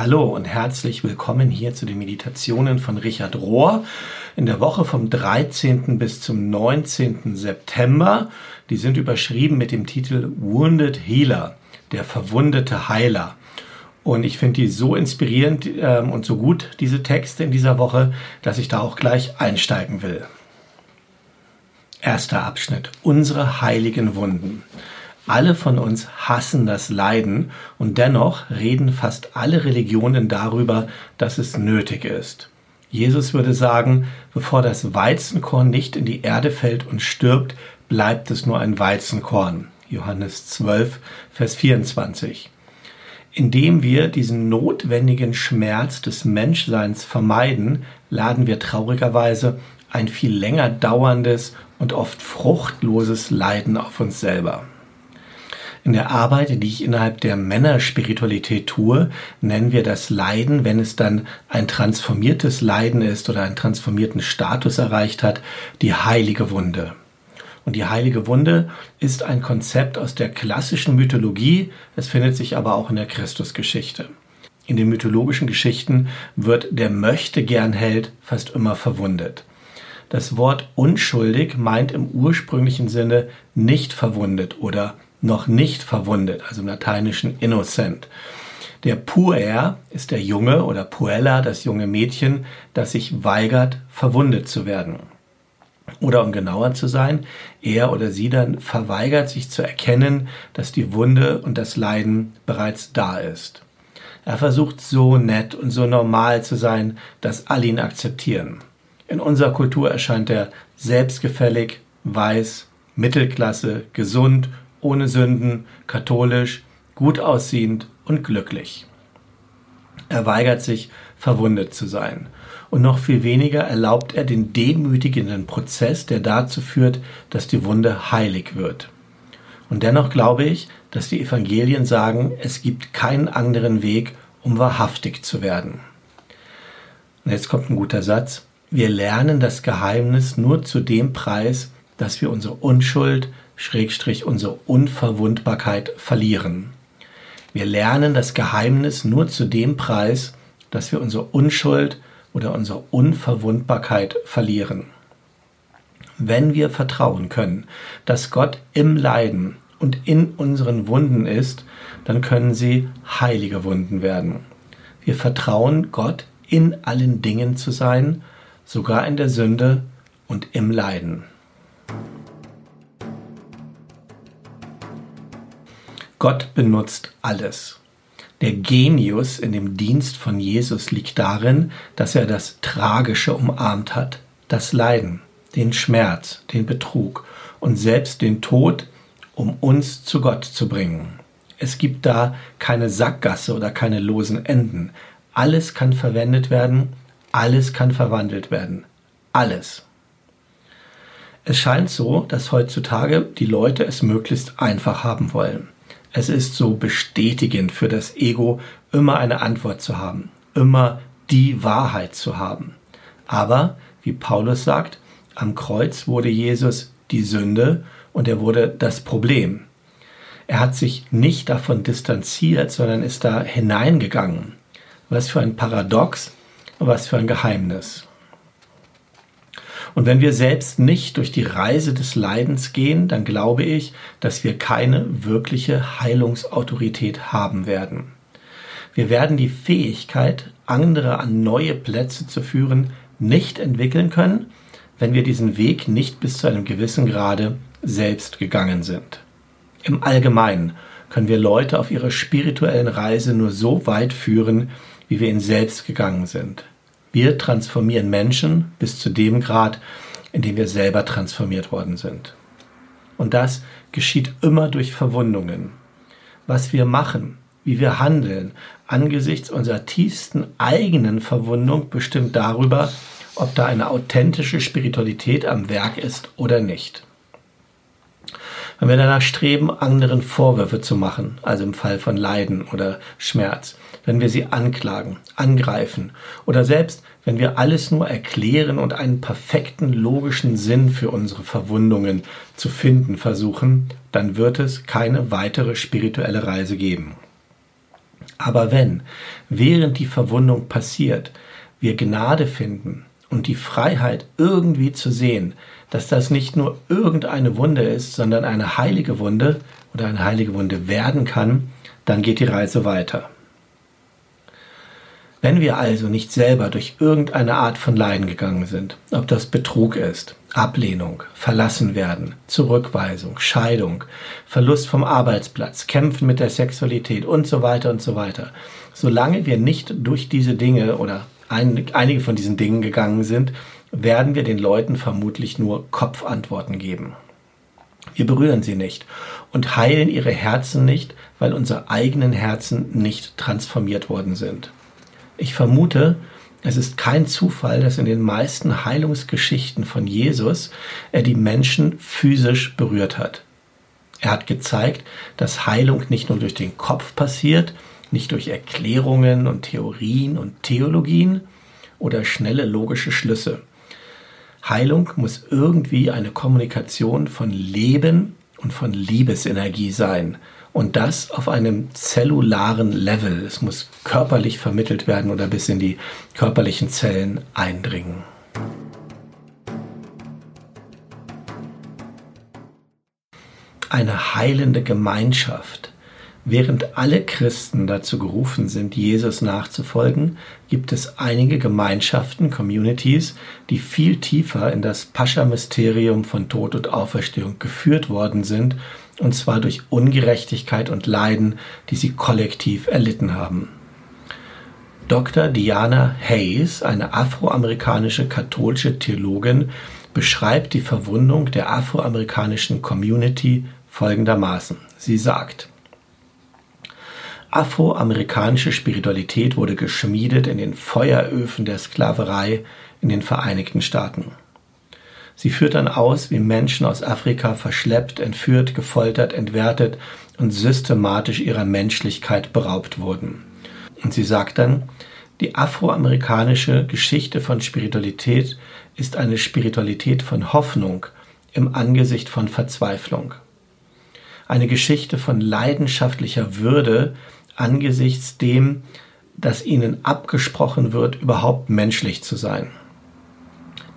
Hallo und herzlich willkommen hier zu den Meditationen von Richard Rohr in der Woche vom 13. bis zum 19. September. Die sind überschrieben mit dem Titel Wounded Healer, der verwundete Heiler. Und ich finde die so inspirierend ähm, und so gut, diese Texte in dieser Woche, dass ich da auch gleich einsteigen will. Erster Abschnitt. Unsere heiligen Wunden. Alle von uns hassen das Leiden und dennoch reden fast alle Religionen darüber, dass es nötig ist. Jesus würde sagen, bevor das Weizenkorn nicht in die Erde fällt und stirbt, bleibt es nur ein Weizenkorn. Johannes 12, Vers 24. Indem wir diesen notwendigen Schmerz des Menschseins vermeiden, laden wir traurigerweise ein viel länger dauerndes und oft fruchtloses Leiden auf uns selber. In der Arbeit, die ich innerhalb der Männerspiritualität tue, nennen wir das Leiden, wenn es dann ein transformiertes Leiden ist oder einen transformierten Status erreicht hat, die heilige Wunde. Und die heilige Wunde ist ein Konzept aus der klassischen Mythologie, es findet sich aber auch in der Christusgeschichte. In den mythologischen Geschichten wird der möchte gern Held fast immer verwundet. Das Wort unschuldig meint im ursprünglichen Sinne nicht verwundet oder noch nicht verwundet, also im lateinischen innocent. Der Puer ist der Junge oder Puella, das junge Mädchen, das sich weigert, verwundet zu werden. Oder um genauer zu sein, er oder sie dann verweigert sich zu erkennen, dass die Wunde und das Leiden bereits da ist. Er versucht so nett und so normal zu sein, dass alle ihn akzeptieren. In unserer Kultur erscheint er selbstgefällig, weiß, Mittelklasse, gesund ohne Sünden, katholisch, gut aussehend und glücklich. Er weigert sich, verwundet zu sein. Und noch viel weniger erlaubt er den demütigenden Prozess, der dazu führt, dass die Wunde heilig wird. Und dennoch glaube ich, dass die Evangelien sagen, es gibt keinen anderen Weg, um wahrhaftig zu werden. Und jetzt kommt ein guter Satz. Wir lernen das Geheimnis nur zu dem Preis, dass wir unsere Unschuld, Schrägstrich unsere Unverwundbarkeit verlieren. Wir lernen das Geheimnis nur zu dem Preis, dass wir unsere Unschuld oder unsere Unverwundbarkeit verlieren. Wenn wir vertrauen können, dass Gott im Leiden und in unseren Wunden ist, dann können sie heilige Wunden werden. Wir vertrauen Gott in allen Dingen zu sein, sogar in der Sünde und im Leiden. Gott benutzt alles. Der Genius in dem Dienst von Jesus liegt darin, dass er das Tragische umarmt hat, das Leiden, den Schmerz, den Betrug und selbst den Tod, um uns zu Gott zu bringen. Es gibt da keine Sackgasse oder keine losen Enden. Alles kann verwendet werden, alles kann verwandelt werden. Alles. Es scheint so, dass heutzutage die Leute es möglichst einfach haben wollen. Es ist so bestätigend für das Ego, immer eine Antwort zu haben, immer die Wahrheit zu haben. Aber, wie Paulus sagt, am Kreuz wurde Jesus die Sünde und er wurde das Problem. Er hat sich nicht davon distanziert, sondern ist da hineingegangen. Was für ein Paradox, was für ein Geheimnis. Und wenn wir selbst nicht durch die Reise des Leidens gehen, dann glaube ich, dass wir keine wirkliche Heilungsautorität haben werden. Wir werden die Fähigkeit, andere an neue Plätze zu führen, nicht entwickeln können, wenn wir diesen Weg nicht bis zu einem gewissen Grade selbst gegangen sind. Im Allgemeinen können wir Leute auf ihrer spirituellen Reise nur so weit führen, wie wir ihn selbst gegangen sind. Wir transformieren Menschen bis zu dem Grad, in dem wir selber transformiert worden sind. Und das geschieht immer durch Verwundungen. Was wir machen, wie wir handeln, angesichts unserer tiefsten eigenen Verwundung bestimmt darüber, ob da eine authentische Spiritualität am Werk ist oder nicht. Wenn wir danach streben, anderen Vorwürfe zu machen, also im Fall von Leiden oder Schmerz, wenn wir sie anklagen, angreifen oder selbst wenn wir alles nur erklären und einen perfekten logischen Sinn für unsere Verwundungen zu finden versuchen, dann wird es keine weitere spirituelle Reise geben. Aber wenn, während die Verwundung passiert, wir Gnade finden und die Freiheit irgendwie zu sehen, dass das nicht nur irgendeine Wunde ist, sondern eine heilige Wunde oder eine heilige Wunde werden kann, dann geht die Reise weiter. Wenn wir also nicht selber durch irgendeine Art von Leiden gegangen sind, ob das Betrug ist, Ablehnung, verlassen werden, Zurückweisung, Scheidung, Verlust vom Arbeitsplatz, Kämpfen mit der Sexualität und so weiter und so weiter, solange wir nicht durch diese Dinge oder ein, einige von diesen Dingen gegangen sind, werden wir den Leuten vermutlich nur Kopfantworten geben. Wir berühren sie nicht und heilen ihre Herzen nicht, weil unsere eigenen Herzen nicht transformiert worden sind. Ich vermute, es ist kein Zufall, dass in den meisten Heilungsgeschichten von Jesus er die Menschen physisch berührt hat. Er hat gezeigt, dass Heilung nicht nur durch den Kopf passiert, nicht durch Erklärungen und Theorien und Theologien oder schnelle logische Schlüsse. Heilung muss irgendwie eine Kommunikation von Leben und von Liebesenergie sein und das auf einem zellularen Level. Es muss körperlich vermittelt werden oder bis in die körperlichen Zellen eindringen. Eine heilende Gemeinschaft. Während alle Christen dazu gerufen sind, Jesus nachzufolgen, gibt es einige Gemeinschaften, Communities, die viel tiefer in das Pascha-Mysterium von Tod und Auferstehung geführt worden sind und zwar durch Ungerechtigkeit und Leiden, die sie kollektiv erlitten haben. Dr. Diana Hayes, eine afroamerikanische katholische Theologin, beschreibt die Verwundung der afroamerikanischen Community folgendermaßen. Sie sagt, Afroamerikanische Spiritualität wurde geschmiedet in den Feueröfen der Sklaverei in den Vereinigten Staaten. Sie führt dann aus, wie Menschen aus Afrika verschleppt, entführt, gefoltert, entwertet und systematisch ihrer Menschlichkeit beraubt wurden. Und sie sagt dann, die afroamerikanische Geschichte von Spiritualität ist eine Spiritualität von Hoffnung im Angesicht von Verzweiflung. Eine Geschichte von leidenschaftlicher Würde angesichts dem, dass ihnen abgesprochen wird, überhaupt menschlich zu sein.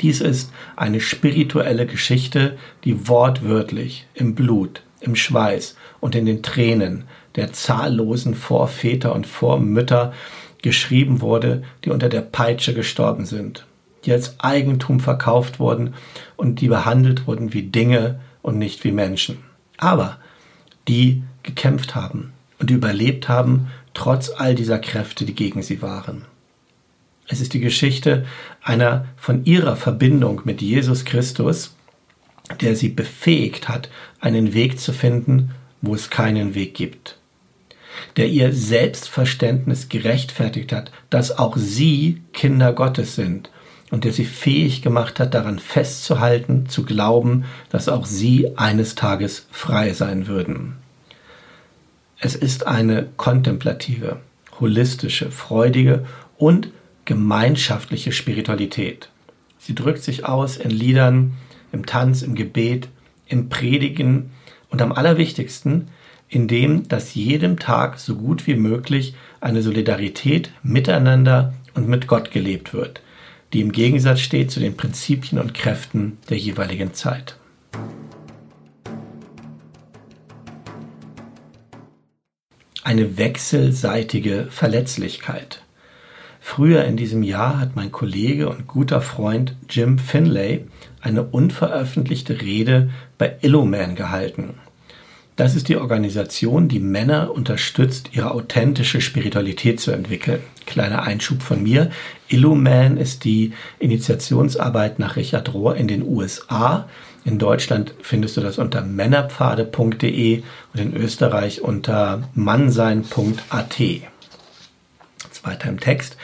Dies ist eine spirituelle Geschichte, die wortwörtlich im Blut, im Schweiß und in den Tränen der zahllosen Vorväter und Vormütter geschrieben wurde, die unter der Peitsche gestorben sind, die als Eigentum verkauft wurden und die behandelt wurden wie Dinge und nicht wie Menschen. Aber die gekämpft haben und überlebt haben, trotz all dieser Kräfte, die gegen sie waren. Es ist die Geschichte einer von ihrer Verbindung mit Jesus Christus, der sie befähigt hat, einen Weg zu finden, wo es keinen Weg gibt. Der ihr Selbstverständnis gerechtfertigt hat, dass auch sie Kinder Gottes sind und der sie fähig gemacht hat, daran festzuhalten, zu glauben, dass auch sie eines Tages frei sein würden. Es ist eine kontemplative, holistische, freudige und gemeinschaftliche Spiritualität. Sie drückt sich aus in Liedern, im Tanz, im Gebet, im Predigen und am allerwichtigsten in dem, dass jedem Tag so gut wie möglich eine Solidarität miteinander und mit Gott gelebt wird, die im Gegensatz steht zu den Prinzipien und Kräften der jeweiligen Zeit. Eine wechselseitige Verletzlichkeit. Früher in diesem Jahr hat mein Kollege und guter Freund Jim Finlay eine unveröffentlichte Rede bei Illuman gehalten. Das ist die Organisation, die Männer unterstützt, ihre authentische Spiritualität zu entwickeln. Kleiner Einschub von mir. Illuman ist die Initiationsarbeit nach Richard Rohr in den USA. In Deutschland findest du das unter männerpfade.de und in Österreich unter mannsein.at weiter im Text.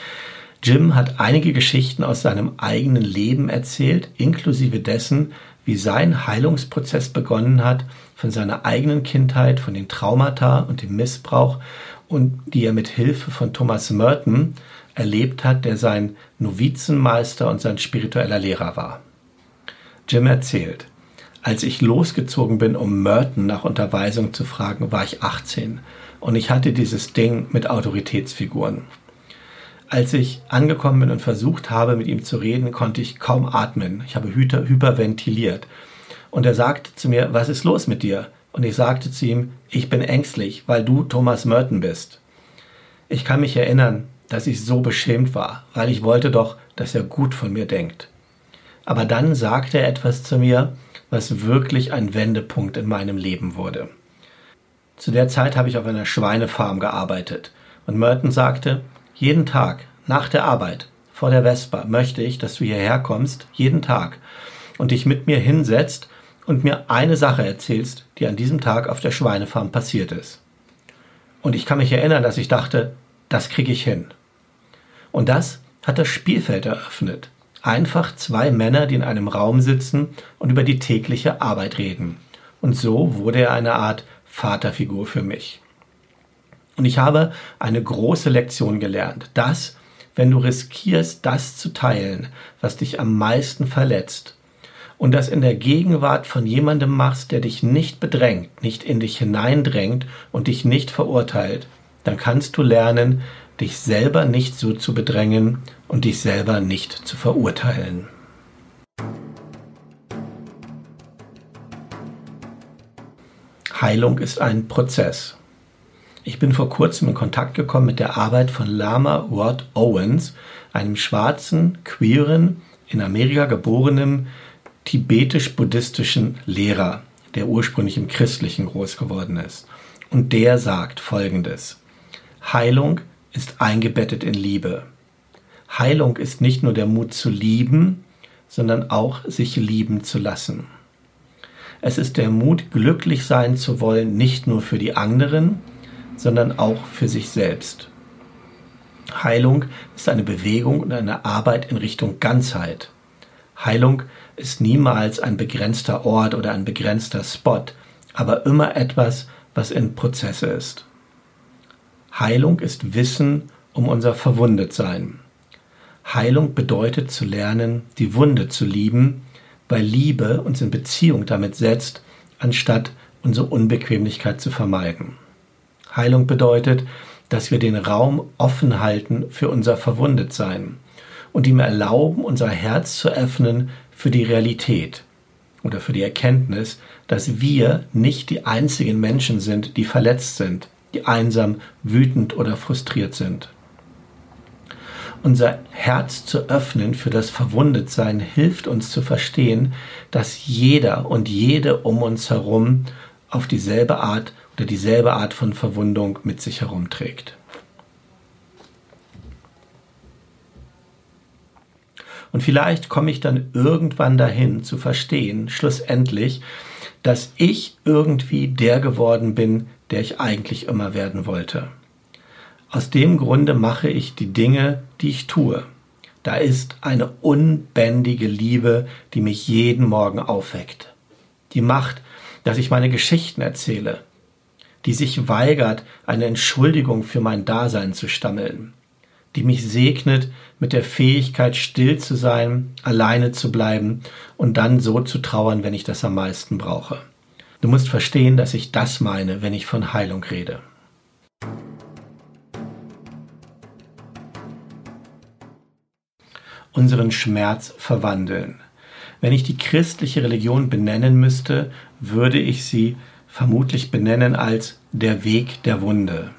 Jim hat einige Geschichten aus seinem eigenen Leben erzählt, inklusive dessen, wie sein Heilungsprozess begonnen hat, von seiner eigenen Kindheit, von den Traumata und dem Missbrauch und die er mit Hilfe von Thomas Merton erlebt hat, der sein Novizenmeister und sein spiritueller Lehrer war. Jim erzählt, als ich losgezogen bin, um Merton nach Unterweisung zu fragen, war ich 18 und ich hatte dieses Ding mit Autoritätsfiguren. Als ich angekommen bin und versucht habe, mit ihm zu reden, konnte ich kaum atmen. Ich habe hyperventiliert. Und er sagte zu mir, was ist los mit dir? Und ich sagte zu ihm, ich bin ängstlich, weil du Thomas Merton bist. Ich kann mich erinnern, dass ich so beschämt war, weil ich wollte doch, dass er gut von mir denkt. Aber dann sagte er etwas zu mir, was wirklich ein Wendepunkt in meinem Leben wurde. Zu der Zeit habe ich auf einer Schweinefarm gearbeitet und Merton sagte, jeden Tag nach der Arbeit vor der Vespa möchte ich, dass du hierher kommst, jeden Tag und dich mit mir hinsetzt und mir eine Sache erzählst, die an diesem Tag auf der Schweinefarm passiert ist. Und ich kann mich erinnern, dass ich dachte, das kriege ich hin. Und das hat das Spielfeld eröffnet. Einfach zwei Männer, die in einem Raum sitzen und über die tägliche Arbeit reden. Und so wurde er eine Art Vaterfigur für mich. Und ich habe eine große Lektion gelernt, dass, wenn du riskierst, das zu teilen, was dich am meisten verletzt, und das in der Gegenwart von jemandem machst, der dich nicht bedrängt, nicht in dich hineindrängt und dich nicht verurteilt, dann kannst du lernen, dich selber nicht so zu bedrängen und dich selber nicht zu verurteilen. Heilung ist ein Prozess. Ich bin vor kurzem in Kontakt gekommen mit der Arbeit von Lama Rod Owens, einem schwarzen, queeren, in Amerika geborenen tibetisch-buddhistischen Lehrer, der ursprünglich im Christlichen groß geworden ist. Und der sagt Folgendes. Heilung ist eingebettet in Liebe. Heilung ist nicht nur der Mut zu lieben, sondern auch sich lieben zu lassen. Es ist der Mut, glücklich sein zu wollen, nicht nur für die anderen, sondern auch für sich selbst. Heilung ist eine Bewegung und eine Arbeit in Richtung Ganzheit. Heilung ist niemals ein begrenzter Ort oder ein begrenzter Spot, aber immer etwas, was in Prozesse ist. Heilung ist Wissen um unser Verwundetsein. Heilung bedeutet zu lernen, die Wunde zu lieben, weil Liebe uns in Beziehung damit setzt, anstatt unsere Unbequemlichkeit zu vermeiden. Heilung bedeutet, dass wir den Raum offen halten für unser Verwundetsein und ihm erlauben, unser Herz zu öffnen für die Realität oder für die Erkenntnis, dass wir nicht die einzigen Menschen sind, die verletzt sind, die einsam, wütend oder frustriert sind. Unser Herz zu öffnen für das Verwundetsein hilft uns zu verstehen, dass jeder und jede um uns herum auf dieselbe Art oder dieselbe Art von Verwundung mit sich herumträgt. Und vielleicht komme ich dann irgendwann dahin zu verstehen, schlussendlich, dass ich irgendwie der geworden bin, der ich eigentlich immer werden wollte. Aus dem Grunde mache ich die Dinge, die ich tue. Da ist eine unbändige Liebe, die mich jeden Morgen aufweckt. Die macht, dass ich meine Geschichten erzähle, die sich weigert, eine Entschuldigung für mein Dasein zu stammeln, die mich segnet mit der Fähigkeit, still zu sein, alleine zu bleiben und dann so zu trauern, wenn ich das am meisten brauche. Du musst verstehen, dass ich das meine, wenn ich von Heilung rede. Unseren Schmerz verwandeln. Wenn ich die christliche Religion benennen müsste, würde ich sie vermutlich benennen als der Weg der Wunde.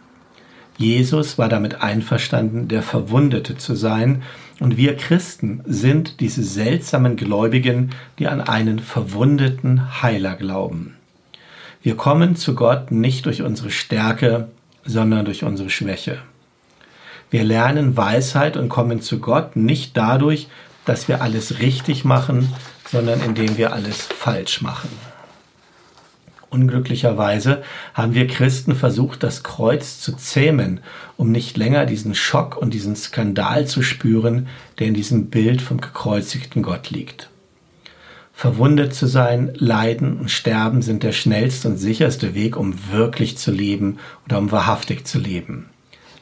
Jesus war damit einverstanden, der Verwundete zu sein, und wir Christen sind diese seltsamen Gläubigen, die an einen verwundeten Heiler glauben. Wir kommen zu Gott nicht durch unsere Stärke, sondern durch unsere Schwäche. Wir lernen Weisheit und kommen zu Gott nicht dadurch, dass wir alles richtig machen, sondern indem wir alles falsch machen. Unglücklicherweise haben wir Christen versucht, das Kreuz zu zähmen, um nicht länger diesen Schock und diesen Skandal zu spüren, der in diesem Bild vom gekreuzigten Gott liegt. Verwundet zu sein, Leiden und Sterben sind der schnellste und sicherste Weg, um wirklich zu leben oder um wahrhaftig zu leben.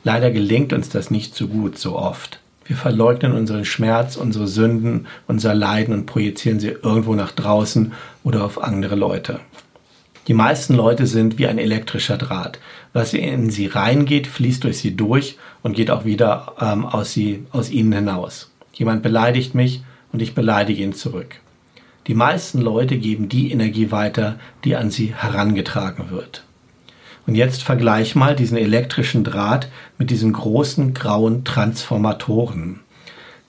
Leider gelingt uns das nicht so gut, so oft. Wir verleugnen unseren Schmerz, unsere Sünden, unser Leiden und projizieren sie irgendwo nach draußen oder auf andere Leute. Die meisten Leute sind wie ein elektrischer Draht. Was in sie reingeht, fließt durch sie durch und geht auch wieder ähm, aus, sie, aus ihnen hinaus. Jemand beleidigt mich und ich beleidige ihn zurück. Die meisten Leute geben die Energie weiter, die an sie herangetragen wird. Und jetzt vergleich mal diesen elektrischen Draht mit diesen großen grauen Transformatoren.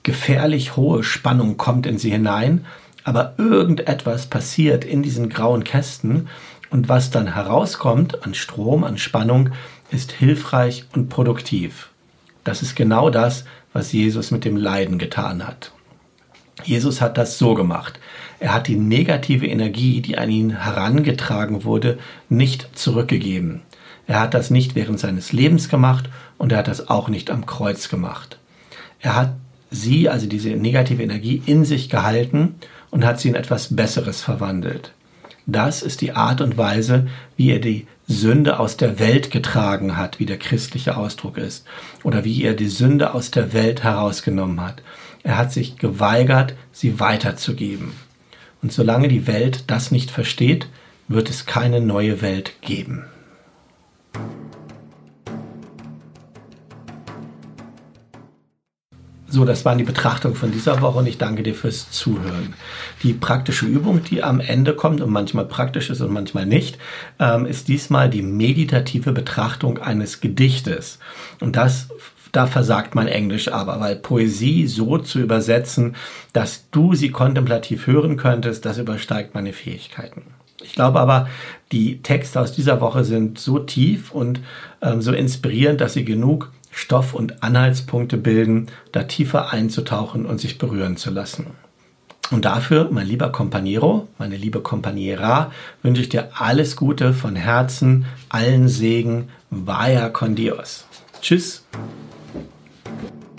Gefährlich hohe Spannung kommt in sie hinein, aber irgendetwas passiert in diesen grauen Kästen und was dann herauskommt an Strom, an Spannung, ist hilfreich und produktiv. Das ist genau das, was Jesus mit dem Leiden getan hat. Jesus hat das so gemacht. Er hat die negative Energie, die an ihn herangetragen wurde, nicht zurückgegeben. Er hat das nicht während seines Lebens gemacht und er hat das auch nicht am Kreuz gemacht. Er hat sie, also diese negative Energie, in sich gehalten und hat sie in etwas Besseres verwandelt. Das ist die Art und Weise, wie er die Sünde aus der Welt getragen hat, wie der christliche Ausdruck ist, oder wie er die Sünde aus der Welt herausgenommen hat. Er hat sich geweigert, sie weiterzugeben. Und solange die Welt das nicht versteht, wird es keine neue Welt geben. So, das waren die Betrachtungen von dieser Woche und ich danke dir fürs Zuhören. Die praktische Übung, die am Ende kommt und manchmal praktisch ist und manchmal nicht, ähm, ist diesmal die meditative Betrachtung eines Gedichtes. Und das da versagt mein Englisch aber, weil Poesie so zu übersetzen, dass du sie kontemplativ hören könntest, das übersteigt meine Fähigkeiten. Ich glaube aber, die Texte aus dieser Woche sind so tief und ähm, so inspirierend, dass sie genug Stoff und Anhaltspunkte bilden, da tiefer einzutauchen und sich berühren zu lassen. Und dafür, mein lieber Companiero, meine liebe Companiera, wünsche ich dir alles Gute von Herzen, allen Segen, vaya con Dios. Tschüss. Okay.